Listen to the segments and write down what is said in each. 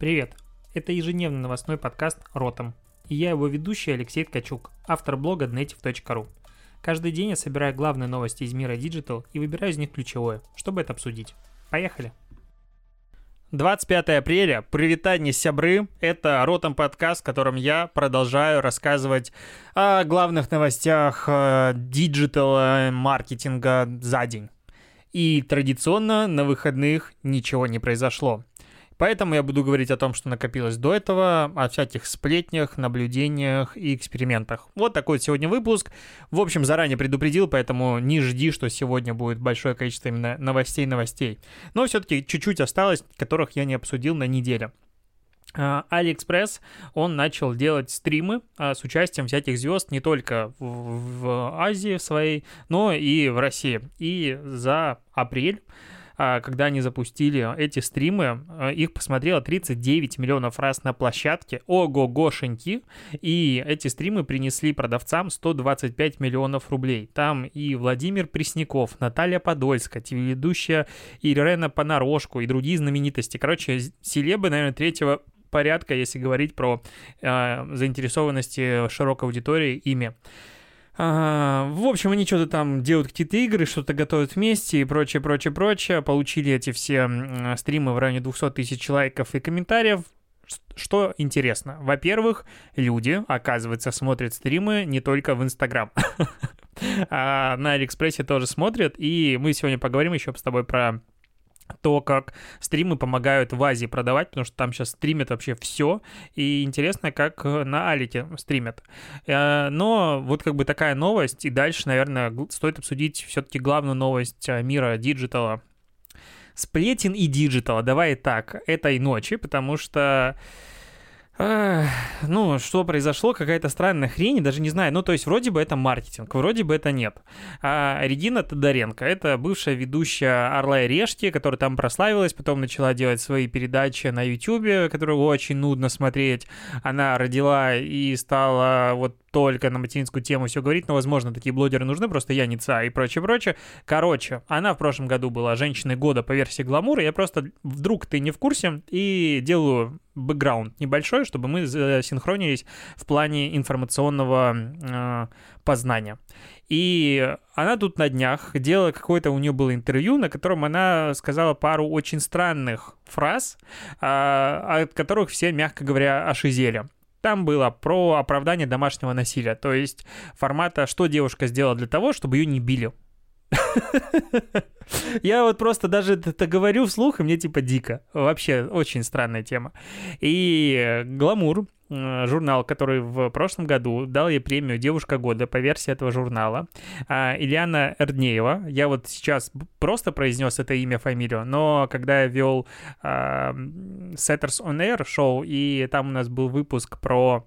Привет! Это ежедневный новостной подкаст «Ротом». И я его ведущий Алексей Ткачук, автор блога Dnative.ru. Каждый день я собираю главные новости из мира Digital и выбираю из них ключевое, чтобы это обсудить. Поехали! 25 апреля, прывітанне, сябры, это Ротом подкаст, в котором я продолжаю рассказывать о главных новостях digital маркетинга за день. И традиционно на выходных ничего не произошло. Поэтому я буду говорить о том, что накопилось до этого, о всяких сплетнях, наблюдениях и экспериментах. Вот такой вот сегодня выпуск. В общем, заранее предупредил, поэтому не жди, что сегодня будет большое количество именно новостей-новостей. Но все-таки чуть-чуть осталось, которых я не обсудил на неделе. Алиэкспресс, он начал делать стримы а, с участием всяких звезд не только в, в Азии своей, но и в России. И за апрель а, когда они запустили эти стримы, а, их посмотрело 39 миллионов раз на площадке. Ого-гошеньки. И эти стримы принесли продавцам 125 миллионов рублей. Там и Владимир Пресняков, Наталья Подольская, телеведущая Ирена Понарошку и другие знаменитости. Короче, селебы, наверное, третьего порядка, если говорить про э, заинтересованности широкой аудитории ими. А, в общем, они что-то там делают какие-то игры, что-то готовят вместе и прочее, прочее, прочее. Получили эти все стримы в районе 200 тысяч лайков и комментариев. Что интересно? Во-первых, люди, оказывается, смотрят стримы не только в Инстаграм. а на Алиэкспрессе тоже смотрят. И мы сегодня поговорим еще с тобой про то, как стримы помогают в Азии продавать, потому что там сейчас стримят вообще все, и интересно, как на Али-то стримят. Э, но вот как бы такая новость, и дальше, наверное, стоит обсудить все-таки главную новость э, мира диджитала. Сплетен и диджитала, давай так, этой ночи, потому что ну, что произошло, какая-то странная хрень, даже не знаю. Ну, то есть, вроде бы это маркетинг, вроде бы это нет. А Регина Тодоренко, это бывшая ведущая «Орла и решки», которая там прославилась, потом начала делать свои передачи на YouTube, которые очень нудно смотреть. Она родила и стала вот только на материнскую тему все говорить, но, возможно, такие блогеры нужны, просто я не ЦА и прочее, прочее. Короче, она в прошлом году была женщиной года по версии гламура, я просто, вдруг ты не в курсе, и делаю бэкграунд небольшой, чтобы мы синхронились в плане информационного э, познания. И она тут на днях делала какое-то у нее было интервью, на котором она сказала пару очень странных фраз, э, от которых все, мягко говоря, ошизели. Там было про оправдание домашнего насилия, то есть формата, что девушка сделала для того, чтобы ее не били. Я вот просто даже это говорю вслух, и мне типа дико. Вообще очень странная тема. И Гламур, э, журнал, который в прошлом году дал ей премию «Девушка года» по версии этого журнала. А, Ильяна Эрднеева. Я вот сейчас просто произнес это имя, фамилию, но когда я вел Setters on Air шоу, и там у нас был выпуск про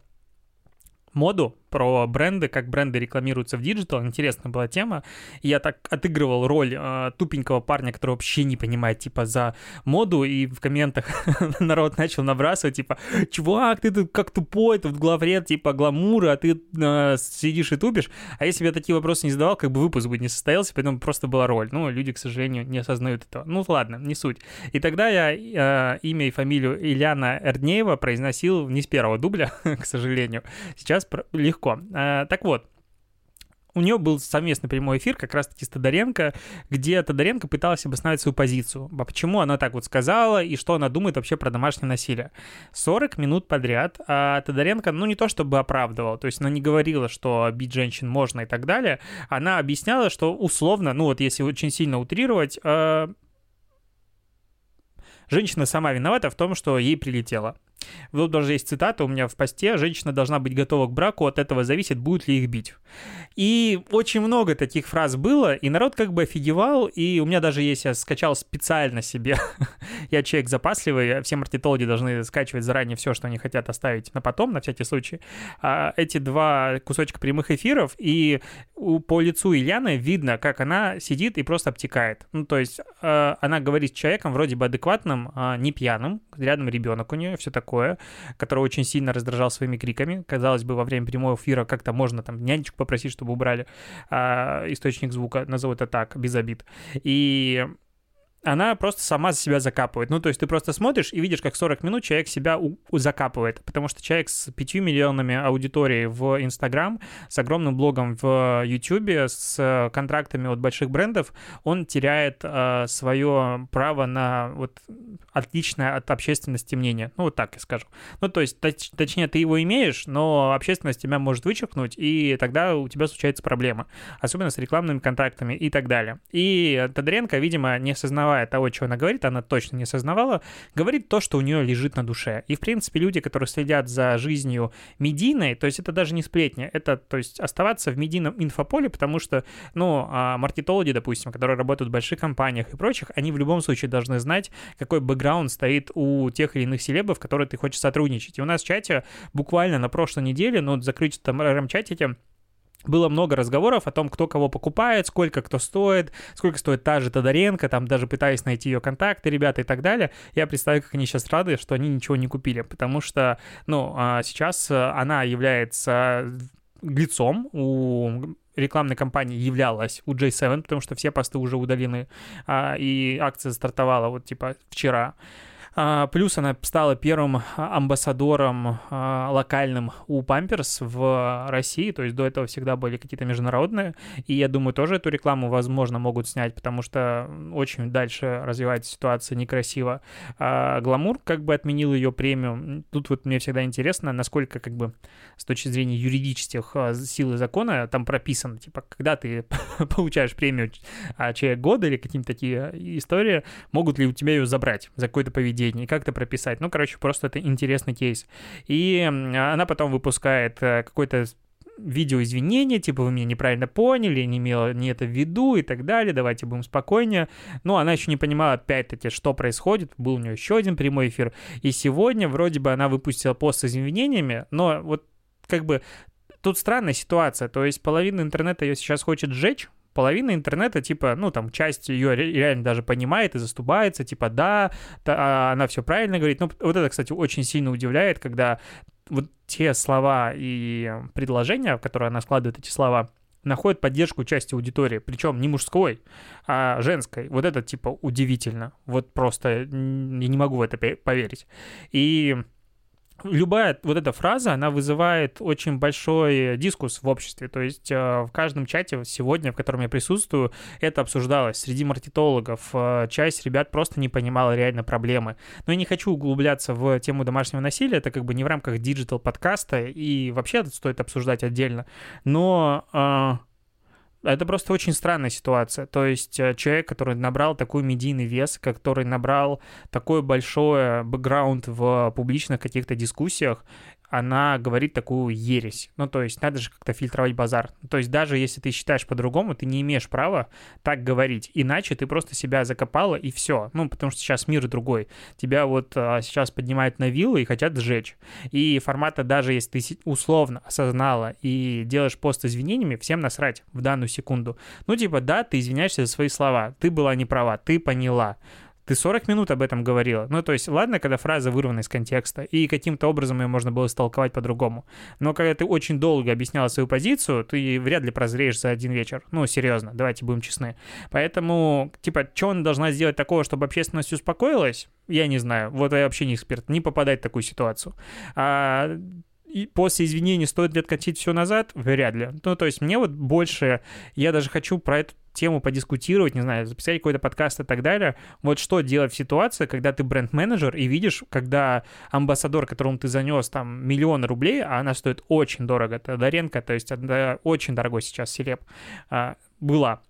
моду, про бренды, как бренды рекламируются в digital. Интересная была тема. Я так отыгрывал роль э, тупенького парня, который вообще не понимает, типа, за моду, и в комментах народ начал набрасывать, типа, чувак, ты тут как тупой, тут главред, типа, гламура, а ты э, сидишь и тупишь. А если бы я такие вопросы не задавал, как бы выпуск бы не состоялся, поэтому просто была роль. Ну, люди, к сожалению, не осознают этого. Ну, ладно, не суть. И тогда я э, имя и фамилию Ильяна Эрднеева произносил не с первого дубля, к сожалению. Сейчас легко легко. Э, так вот, у нее был совместный прямой эфир как раз-таки с Тодоренко, где Тодоренко пыталась обосновать свою позицию. А почему она так вот сказала и что она думает вообще про домашнее насилие. 40 минут подряд а Тодоренко, ну не то чтобы оправдывала, то есть она не говорила, что бить женщин можно и так далее, она объясняла, что условно, ну вот если очень сильно утрировать, э, женщина сама виновата в том, что ей прилетело. Вот даже есть цитата у меня в посте. Женщина должна быть готова к браку, от этого зависит, будет ли их бить. И очень много таких фраз было, и народ как бы офигевал, и у меня даже есть, я скачал специально себе, я человек запасливый, все маркетологи должны скачивать заранее все, что они хотят оставить на потом, на всякий случай. А, эти два кусочка прямых эфиров, и по лицу Ильяны видно, как она сидит и просто обтекает. Ну, то есть а, она говорит с человеком вроде бы адекватным, а, не пьяным, рядом ребенок у нее, все такое, такое, который очень сильно раздражал своими криками. Казалось бы, во время прямого эфира как-то можно там нянечку попросить, чтобы убрали а, источник звука, назову это так, без обид. И она просто сама за себя закапывает. Ну, то есть ты просто смотришь и видишь, как 40 минут человек себя у- у- закапывает, потому что человек с 5 миллионами аудитории в Инстаграм, с огромным блогом в Ютубе, с контрактами от больших брендов, он теряет э, свое право на вот отличное от общественности мнение. Ну, вот так я скажу. Ну, то есть, точ- точнее, ты его имеешь, но общественность тебя может вычеркнуть, и тогда у тебя случается проблема. Особенно с рекламными контрактами и так далее. И Тодоренко, видимо, не осознавая того, чего она говорит, она точно не осознавала, говорит то, что у нее лежит на душе. И, в принципе, люди, которые следят за жизнью медийной, то есть это даже не сплетня, это, то есть, оставаться в медийном инфополе, потому что, ну, а, маркетологи, допустим, которые работают в больших компаниях и прочих, они в любом случае должны знать, какой бэкграунд стоит у тех или иных селебов, которые ты хочешь сотрудничать. И у нас в чате буквально на прошлой неделе, ну, закрыть там РМ-чатике, было много разговоров о том, кто кого покупает, сколько кто стоит, сколько стоит та же Тодоренко, там даже пытаясь найти ее контакты, ребята и так далее. Я представляю, как они сейчас рады, что они ничего не купили, потому что, ну, а сейчас она является лицом у рекламной кампании являлась у J7, потому что все посты уже удалены, а, и акция стартовала вот типа вчера. А, плюс она стала первым амбассадором а, локальным у Памперс в России, то есть до этого всегда были какие-то международные, и я думаю, тоже эту рекламу, возможно, могут снять, потому что очень дальше развивается ситуация некрасиво. А Гламур как бы отменил ее премию. Тут вот мне всегда интересно, насколько как бы с точки зрения юридических сил и закона там прописано, типа, когда ты получаешь премию Человек года или какие-то такие истории, могут ли у тебя ее забрать за какое-то поведение, как это прописать. Ну, короче, просто это интересный кейс. И она потом выпускает какой-то видео извинения, типа вы меня неправильно поняли, не имела не это в виду и так далее, давайте будем спокойнее. Но она еще не понимала опять-таки, что происходит. Был у нее еще один прямой эфир. И сегодня вроде бы она выпустила пост с извинениями, но вот как бы тут странная ситуация. То есть половина интернета ее сейчас хочет сжечь, половина интернета, типа, ну, там, часть ее реально даже понимает и заступается, типа, да, та, она все правильно говорит. Ну, вот это, кстати, очень сильно удивляет, когда вот те слова и предложения, в которые она складывает эти слова, находят поддержку части аудитории, причем не мужской, а женской. Вот это, типа, удивительно. Вот просто я не могу в это поверить. И любая вот эта фраза, она вызывает очень большой discuss в обществе. То есть в каждом чате сегодня, в котором я присутствую, это обсуждалось. Среди маркетологов часть ребят просто не понимала реально проблемы. Но я не хочу углубляться в тему домашнего насилия, это как бы не в рамках digital подкаста, и вообще это стоит обсуждать отдельно. Но это просто очень странная ситуация. То есть человек, который набрал такой медийный вес, который набрал такой большой бэкграунд в публичных каких-то дискуссиях, она говорит такую ересь. Ну, то есть надо же как-то фильтровать базар. То есть даже если ты считаешь по-другому, ты не имеешь права так говорить. Иначе ты просто себя закопала и все. Ну, потому что сейчас мир другой. Тебя вот а, сейчас поднимают на виллу и хотят сжечь. И формата даже если ты условно осознала и делаешь пост извинениями, всем насрать в данную секунду. Ну, типа, да, ты извиняешься за свои слова. Ты была не права, ты поняла. Ты 40 минут об этом говорила. Ну, то есть, ладно, когда фраза вырвана из контекста, и каким-то образом ее можно было истолковать по-другому. Но когда ты очень долго объясняла свою позицию, ты вряд ли прозреешь за один вечер. Ну, серьезно, давайте будем честны. Поэтому, типа, что она должна сделать такого, чтобы общественность успокоилась? Я не знаю. Вот я вообще не эксперт. Не попадать в такую ситуацию. А и после извинений стоит ли откатить все назад? Вряд ли. Ну, то есть мне вот больше, я даже хочу про эту тему подискутировать, не знаю, записать какой-то подкаст и так далее. Вот что делать в ситуации, когда ты бренд-менеджер и видишь, когда амбассадор, которому ты занес там миллион рублей, а она стоит очень дорого, это Доренко, то есть это очень дорогой сейчас селеп, а, была,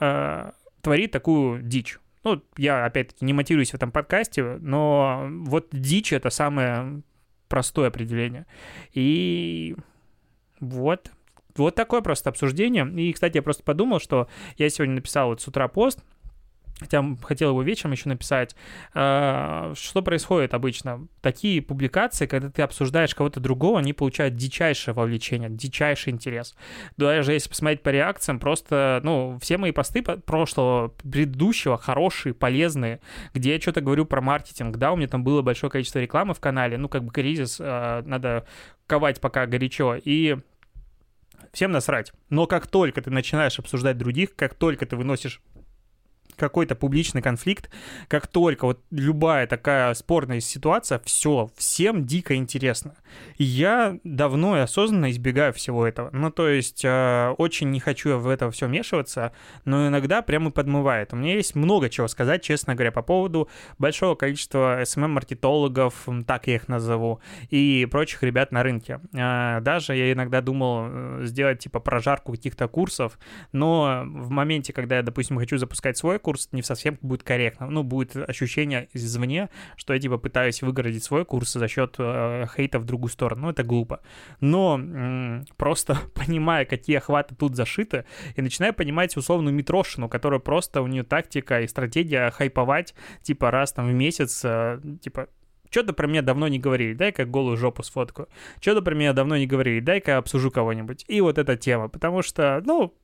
а, творит такую дичь. Ну, я, опять-таки, не мотивируюсь в этом подкасте, но вот дичь — это самое простое определение. И вот, вот такое просто обсуждение. И, кстати, я просто подумал, что я сегодня написал вот с утра пост, хотя хотел его вечером еще написать, что происходит обычно? Такие публикации, когда ты обсуждаешь кого-то другого, они получают дичайшее вовлечение, дичайший интерес. Даже если посмотреть по реакциям, просто, ну, все мои посты прошлого, предыдущего, хорошие, полезные, где я что-то говорю про маркетинг, да, у меня там было большое количество рекламы в канале, ну, как бы кризис, надо ковать пока горячо, и всем насрать. Но как только ты начинаешь обсуждать других, как только ты выносишь какой-то публичный конфликт, как только вот любая такая спорная ситуация, все, всем дико интересно. Я давно и осознанно избегаю всего этого. Ну, то есть, э, очень не хочу в это все вмешиваться, но иногда прямо подмывает. У меня есть много чего сказать, честно говоря, по поводу большого количества SMM-маркетологов, так я их назову, и прочих ребят на рынке. Э, даже я иногда думал э, сделать, типа, прожарку каких-то курсов, но в моменте, когда я, допустим, хочу запускать свой курс, не совсем будет корректно. Ну, будет ощущение извне, что я, типа, пытаюсь выгородить свой курс за счет э, хейта в другую сторону. Ну, это глупо. Но м- просто понимая, какие охваты тут зашиты, и начинаю понимать условную Митрошину, которая просто у нее тактика и стратегия хайповать, типа, раз там в месяц, э, типа, что-то про меня давно не говорили, дай-ка голую жопу сфоткаю. Что-то про меня давно не говорили, дай-ка обсужу кого-нибудь. И вот эта тема, потому что, ну,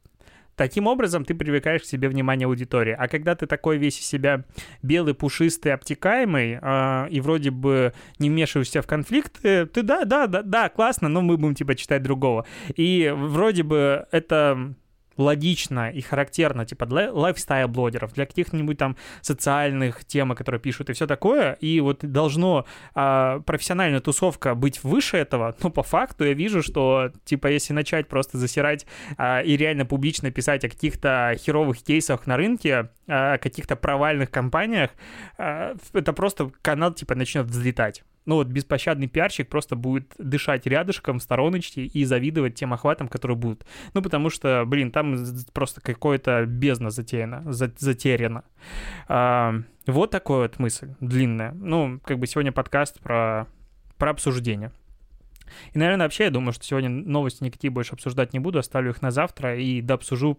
Таким образом, ты привлекаешь к себе внимание аудитории. А когда ты такой весь из себя белый, пушистый, обтекаемый, э, и вроде бы не вмешиваешься в конфликт, э, ты да, да, да, да, классно, но мы будем типа читать другого. И вроде бы это логично и характерно, типа, для лайфстайл-блогеров, для каких-нибудь там социальных тем, которые пишут и все такое, и вот должно а, профессиональная тусовка быть выше этого, но по факту я вижу, что, типа, если начать просто засирать а, и реально публично писать о каких-то херовых кейсах на рынке, о каких-то провальных компаниях, а, это просто канал, типа, начнет взлетать ну вот беспощадный пиарщик просто будет дышать рядышком, стороночки и завидовать тем охватам, которые будут. Ну, потому что, блин, там просто какое-то бездна затеяна, затеряна. А, вот такая вот мысль длинная. Ну, как бы сегодня подкаст про, про обсуждение. И, наверное, вообще я думаю, что сегодня новости никакие больше обсуждать не буду, оставлю их на завтра и дообсужу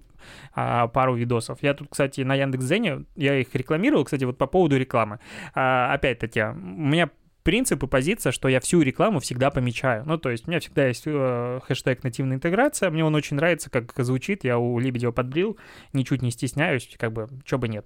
а, пару видосов. Я тут, кстати, на Яндекс.Зене, я их рекламировал, кстати, вот по поводу рекламы. А, опять-таки, у меня принцип и позиция, что я всю рекламу всегда помечаю. Ну, то есть у меня всегда есть э, хэштег нативная интеграция, мне он очень нравится, как звучит, я у Лебедева подбрил, ничуть не стесняюсь, как бы, чё бы нет.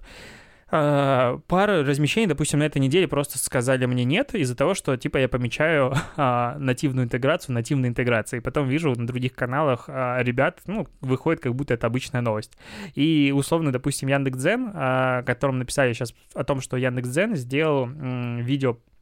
Uh, пара размещений, допустим, на этой неделе просто сказали мне нет из-за того, что, типа, я помечаю uh, нативную интеграцию, нативной интеграции. Потом вижу на других каналах uh, ребят, ну, выходит, как будто это обычная новость. И, условно, допустим, Яндекс.Дзен, uh, которым написали сейчас о том, что Яндекс.Дзен сделал видео Э,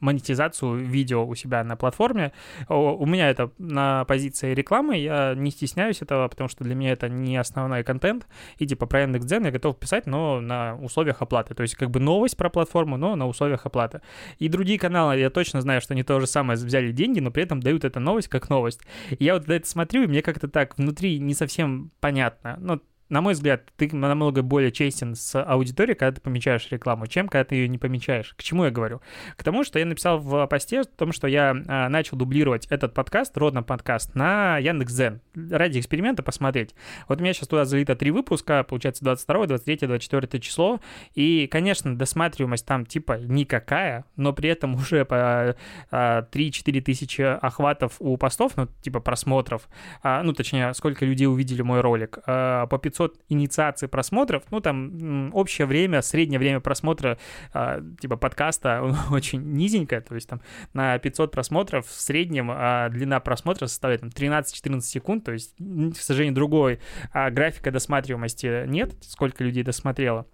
монетизацию видео у себя на платформе. У меня это на позиции рекламы, я не стесняюсь этого, потому что для меня это не основной контент. И типа про Яндекс.Дзен я готов писать, но на условиях оплаты. То есть как бы новость про платформу, но на условиях оплаты. И другие каналы, я точно знаю, что они то же самое взяли деньги, но при этом дают эту новость как новость. И я вот это смотрю, и мне как-то так внутри не совсем понятно. Ну, на мой взгляд, ты намного более честен с аудиторией, когда ты помечаешь рекламу, чем когда ты ее не помечаешь. К чему я говорю? К тому, что я написал в посте о том, что я а, начал дублировать этот подкаст, родно подкаст, на Яндекс.Зен ради эксперимента посмотреть. Вот у меня сейчас туда залито три выпуска, получается 22, 23, 24 число, и, конечно, досматриваемость там типа никакая, но при этом уже по а, 3-4 тысячи охватов у постов, ну, типа просмотров, а, ну, точнее, сколько людей увидели мой ролик, а, по 500 500 инициаций просмотров, ну, там общее время, среднее время просмотра, э, типа, подкаста очень низенькое, то есть там на 500 просмотров в среднем э, длина просмотра составляет там 13-14 секунд, то есть, к сожалению, другой э, графика досматриваемости нет, сколько людей досмотрело.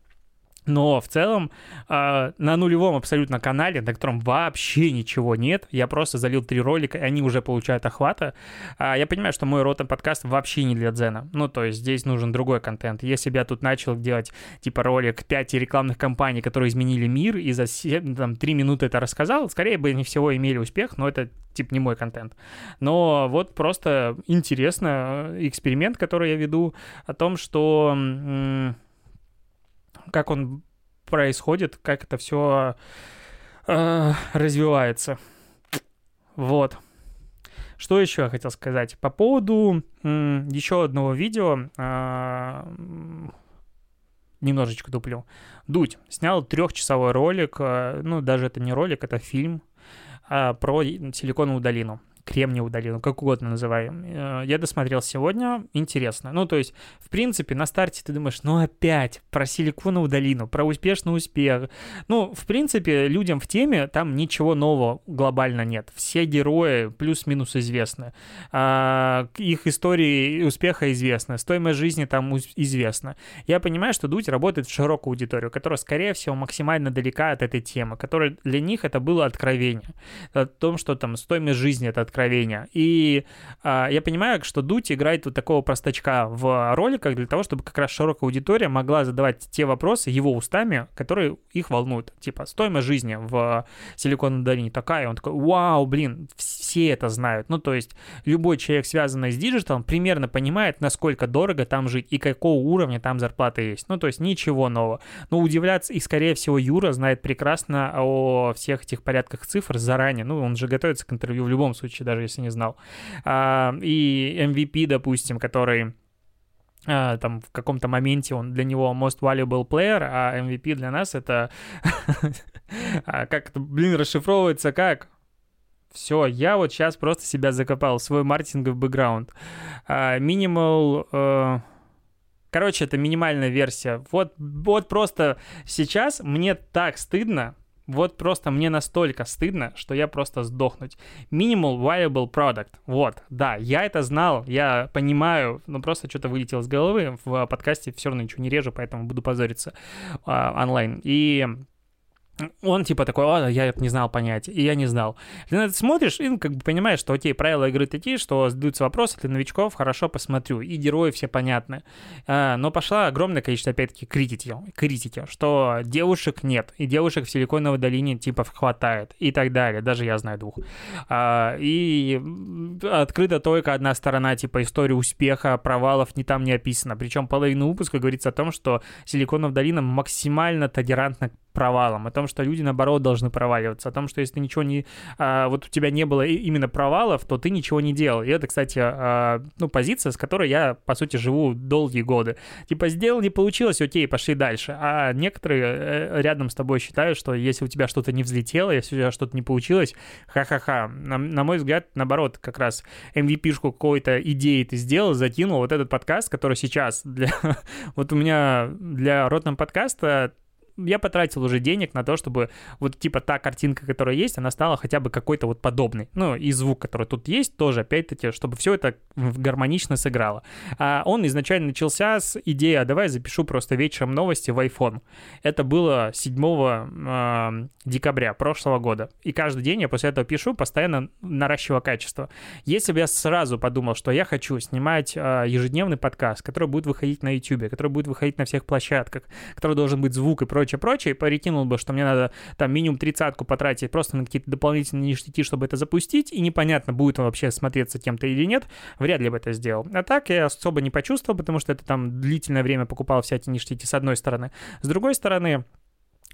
Но в целом э, на нулевом абсолютно канале, на котором вообще ничего нет, я просто залил три ролика, и они уже получают охвата. Э, я понимаю, что мой ротом подкаст вообще не для дзена. Ну, то есть здесь нужен другой контент. Если бы я тут начал делать, типа, ролик 5 рекламных кампаний, которые изменили мир, и за 7, там, 3 минуты это рассказал, скорее бы не всего имели успех, но это, типа, не мой контент. Но вот просто интересно э, эксперимент, который я веду, о том, что... М- как он происходит, как это все э, развивается. Вот. Что еще я хотел сказать? По поводу м, еще одного видео, э, немножечко дуплю. Дудь снял трехчасовой ролик, э, ну, даже это не ролик, это фильм э, про Силиконовую долину. Кремниевую долину, как угодно называем. Э, я досмотрел сегодня, интересно. Ну, то есть, в принципе, на старте ты думаешь, ну опять про Силиконовую долину, про успешный успех. Ну, в принципе, людям в теме там ничего нового глобально нет. Все герои плюс-минус известны. А, их истории успеха известны, стоимость жизни там известна. Я понимаю, что Дудь работает в широкую аудиторию, которая, скорее всего, максимально далека от этой темы, которая для них это было откровение. О том, что там стоимость жизни — это откровение. И а, я понимаю, что Дудь играет вот такого простачка в роликах для того, чтобы как раз широкая аудитория могла задавать те вопросы его устами, которые их волнуют. Типа, стоимость жизни в Силиконовой долине такая. Он такой, вау, блин, все это знают. Ну, то есть любой человек, связанный с диджиталом, примерно понимает, насколько дорого там жить и какого уровня там зарплата есть. Ну, то есть ничего нового. Но удивляться, и, скорее всего, Юра знает прекрасно о всех этих порядках цифр заранее. Ну, он же готовится к интервью в любом случае, даже если не знал. А, и MVP, допустим, который а, там в каком-то моменте он для него most valuable player, а MVP для нас это а как это, блин, расшифровывается как? Все, я вот сейчас просто себя закопал, свой маркетинговый бэкграунд. Минимал... Uh, Короче, это минимальная версия. Вот, вот просто сейчас мне так стыдно, вот просто мне настолько стыдно, что я просто сдохнуть. Minimal Viable Product. Вот, да, я это знал, я понимаю, но просто что-то вылетело с головы. В подкасте все равно ничего не режу, поэтому буду позориться а, онлайн. И он типа такой, о, я не знал понятия, и я не знал. Ты на это смотришь и ну, как бы понимаешь, что окей, правила игры такие, что задаются вопросы для новичков, хорошо посмотрю, и герои все понятны. А, но пошла огромное количество, опять-таки, критики, критики, что девушек нет, и девушек в Силиконовой долине типа хватает, и так далее, даже я знаю двух. А, и открыта только одна сторона, типа история успеха, провалов не там не описано, причем половину выпуска говорится о том, что Силиконовая долина максимально толерантна провалам, о том, что люди, наоборот, должны проваливаться, о том, что если ты ничего не... А, вот у тебя не было именно провалов, то ты ничего не делал. И это, кстати, а, ну, позиция, с которой я, по сути, живу долгие годы. Типа, сделал, не получилось, окей, пошли дальше. А некоторые э, рядом с тобой считают, что если у тебя что-то не взлетело, если у тебя что-то не получилось, ха-ха-ха. На, на мой взгляд, наоборот, как раз MVP-шку какой-то идеи ты сделал, закинул вот этот подкаст, который сейчас для... вот у меня для ротного подкаста я потратил уже денег на то, чтобы вот типа та картинка, которая есть, она стала хотя бы какой-то вот подобной. Ну, и звук, который тут есть, тоже, опять-таки, чтобы все это гармонично сыграло. А он изначально начался с идеи, а давай запишу просто вечером новости в iPhone. Это было 7 э, декабря прошлого года. И каждый день я после этого пишу, постоянно наращивая качество. Если бы я сразу подумал, что я хочу снимать э, ежедневный подкаст, который будет выходить на YouTube, который будет выходить на всех площадках, который должен быть звук и прочее, прочее, прочее, прикинул бы, что мне надо там минимум тридцатку потратить просто на какие-то дополнительные ништяки, чтобы это запустить, и непонятно, будет он вообще смотреться кем-то или нет, вряд ли бы это сделал. А так я особо не почувствовал, потому что это там длительное время покупал все эти ништяки с одной стороны. С другой стороны,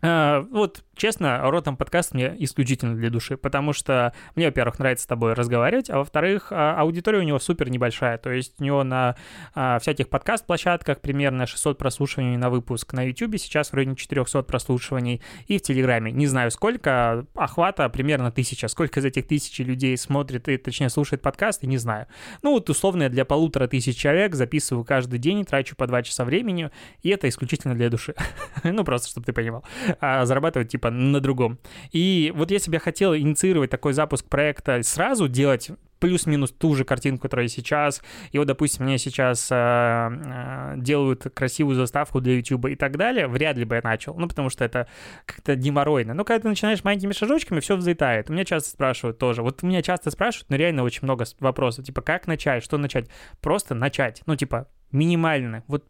а, вот, честно, ротом подкаст мне исключительно для души, потому что мне, во-первых, нравится с тобой разговаривать, а во-вторых, а, аудитория у него супер небольшая, то есть у него на а, всяких подкаст-площадках примерно 600 прослушиваний на выпуск, на YouTube сейчас в районе 400 прослушиваний, и в Телеграме, не знаю сколько, охвата примерно 1000, сколько из этих тысячи людей смотрит, и, точнее, слушает подкасты, не знаю. Ну, вот условно я для полутора тысяч человек записываю каждый день, трачу по 2 часа времени, и это исключительно для души. ну, просто, чтобы ты понимал а зарабатывать типа на другом. И вот если бы я хотел инициировать такой запуск проекта сразу, делать плюс-минус ту же картинку, которая сейчас. И вот, допустим, мне сейчас э, э, делают красивую заставку для YouTube и так далее, вряд ли бы я начал. Ну, потому что это как-то геморройно. Но когда ты начинаешь маленькими шажочками, все взлетает. У меня часто спрашивают тоже. Вот меня часто спрашивают, но реально очень много вопросов. Типа, как начать, что начать? Просто начать. Ну, типа, минимально. Вот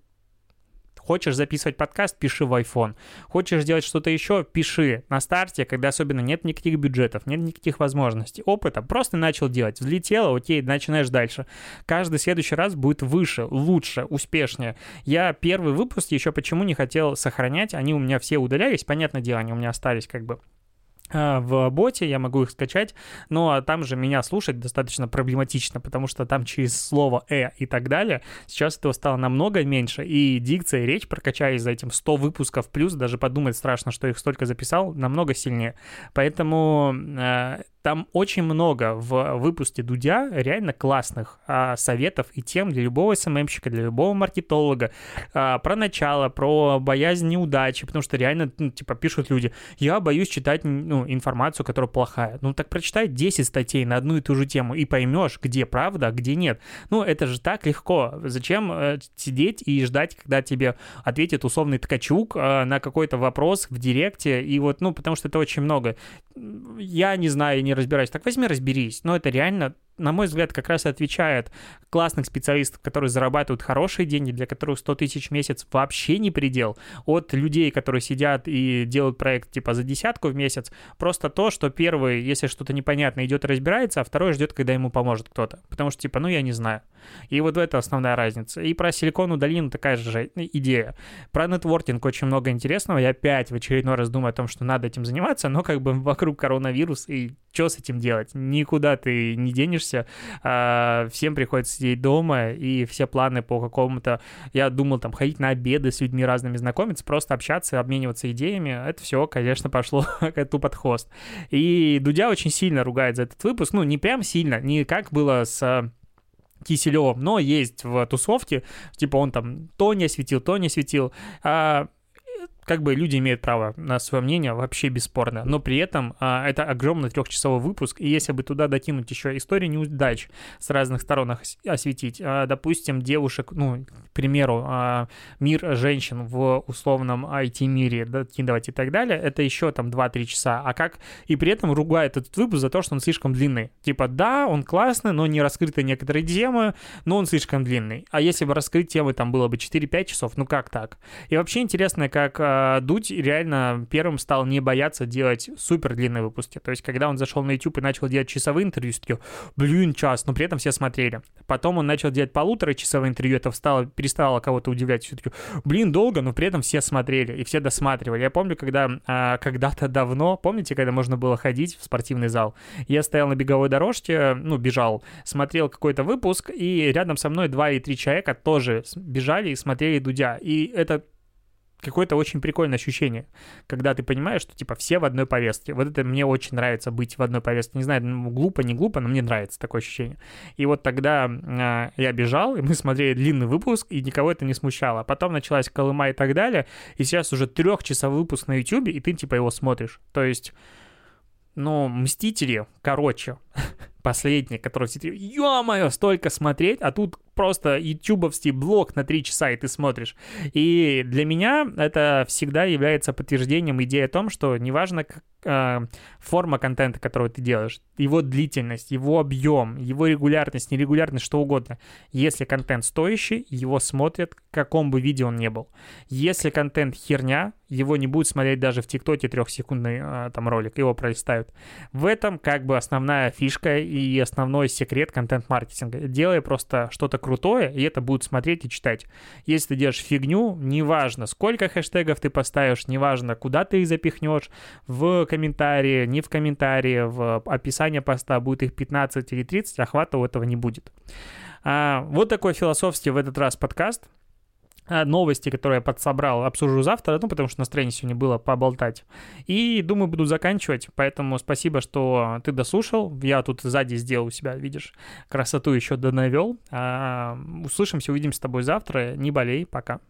Хочешь записывать подкаст, пиши в iPhone. Хочешь сделать что-то еще, пиши на старте, когда особенно нет никаких бюджетов, нет никаких возможностей, опыта. Просто начал делать. Взлетело, окей, начинаешь дальше. Каждый следующий раз будет выше, лучше, успешнее. Я первый выпуск еще почему не хотел сохранять, они у меня все удалялись, понятное дело, они у меня остались как бы в боте, я могу их скачать, но там же меня слушать достаточно проблематично, потому что там через слово «э» и так далее сейчас этого стало намного меньше, и дикция, и речь прокачались за этим 100 выпусков плюс, даже подумать страшно, что их столько записал, намного сильнее. Поэтому э, там очень много в выпуске Дудя реально классных а, советов и тем для любого СММщика, для любого маркетолога. А, про начало, про боязнь неудачи, потому что реально, ну, типа, пишут люди, я боюсь читать ну, информацию, которая плохая. Ну, так прочитай 10 статей на одну и ту же тему и поймешь, где правда, а где нет. Ну, это же так легко. Зачем э, сидеть и ждать, когда тебе ответит условный ткачук э, на какой-то вопрос в директе, и вот, ну, потому что это очень много. Я не знаю, не разбираюсь. Так возьми, разберись. Но это реально на мой взгляд, как раз и отвечает классных специалистов, которые зарабатывают хорошие деньги, для которых 100 тысяч в месяц вообще не предел, от людей, которые сидят и делают проект типа за десятку в месяц, просто то, что первый, если что-то непонятно, идет и разбирается, а второй ждет, когда ему поможет кто-то. Потому что, типа, ну я не знаю. И вот это основная разница. И про Силиконовую долину такая же идея. Про нетворкинг очень много интересного. Я опять в очередной раз думаю о том, что надо этим заниматься, но как бы вокруг коронавирус, и что с этим делать? Никуда ты не денешься. А, всем приходится сидеть дома, и все планы по какому-то... Я думал там ходить на обеды с людьми разными, знакомиться, просто общаться, обмениваться идеями. Это все, конечно, пошло как под хвост. И Дудя очень сильно ругает за этот выпуск. Ну, не прям сильно, не как было с Киселевым, но есть в тусовке, типа он там то не осветил, то не осветил. А как бы люди имеют право на свое мнение, вообще бесспорно, но при этом а, это огромный трехчасовой выпуск, и если бы туда докинуть еще историю неудач с разных сторон осветить, а, допустим, девушек, ну, к примеру, а, мир женщин в условном IT-мире докидывать и так далее, это еще там 2-3 часа, а как и при этом ругает этот выпуск за то, что он слишком длинный. Типа, да, он классный, но не раскрыты некоторые темы, но он слишком длинный. А если бы раскрыть темы там было бы 4-5 часов, ну как так? И вообще интересно, как а, Дудь реально первым стал не бояться делать супер длинные выпуски. То есть, когда он зашел на YouTube и начал делать часовые интервью, все блин, час, но при этом все смотрели. Потом он начал делать полутора часовые интервью, это встало, перестало кого-то удивлять, все таки, блин, долго, но при этом все смотрели и все досматривали. Я помню, когда а, когда-то давно, помните, когда можно было ходить в спортивный зал, я стоял на беговой дорожке, ну, бежал, смотрел какой-то выпуск, и рядом со мной два или три человека тоже бежали и смотрели Дудя. И это какое-то очень прикольное ощущение, когда ты понимаешь, что типа все в одной повестке. Вот это мне очень нравится быть в одной повестке. Не знаю, ну, глупо, не глупо, но мне нравится такое ощущение. И вот тогда э, я бежал, и мы смотрели длинный выпуск, и никого это не смущало. Потом началась Колыма и так далее, и сейчас уже трехчасовой выпуск на YouTube, и ты типа его смотришь. То есть, ну, Мстители, короче, последний, который все ё-моё, столько смотреть, а тут просто ютубовский блог на 3 часа, и ты смотришь. И для меня это всегда является подтверждением идеи о том, что неважно, э, форма контента, которого ты делаешь, его длительность, его объем, его регулярность, нерегулярность, что угодно. Если контент стоящий, его смотрят, каком бы видео он ни был. Если контент херня, его не будут смотреть даже в ТикТоке трехсекундный э, там ролик, его пролистают. В этом как бы основная фишка и основной секрет контент-маркетинга. Делай просто что-то крутое крутое, и это будут смотреть и читать. Если ты делаешь фигню, неважно, сколько хэштегов ты поставишь, неважно, куда ты их запихнешь, в комментарии, не в комментарии, в описании поста будет их 15 или 30, охвата у этого не будет. А, вот такой философский в этот раз подкаст. А, новости, которые я подсобрал, обсужу завтра, ну, потому что настроение сегодня было поболтать. И, думаю, буду заканчивать, поэтому спасибо, что ты дослушал. Я тут сзади сделал у себя, видишь, красоту еще донавел. А, услышимся, увидимся с тобой завтра. Не болей, пока.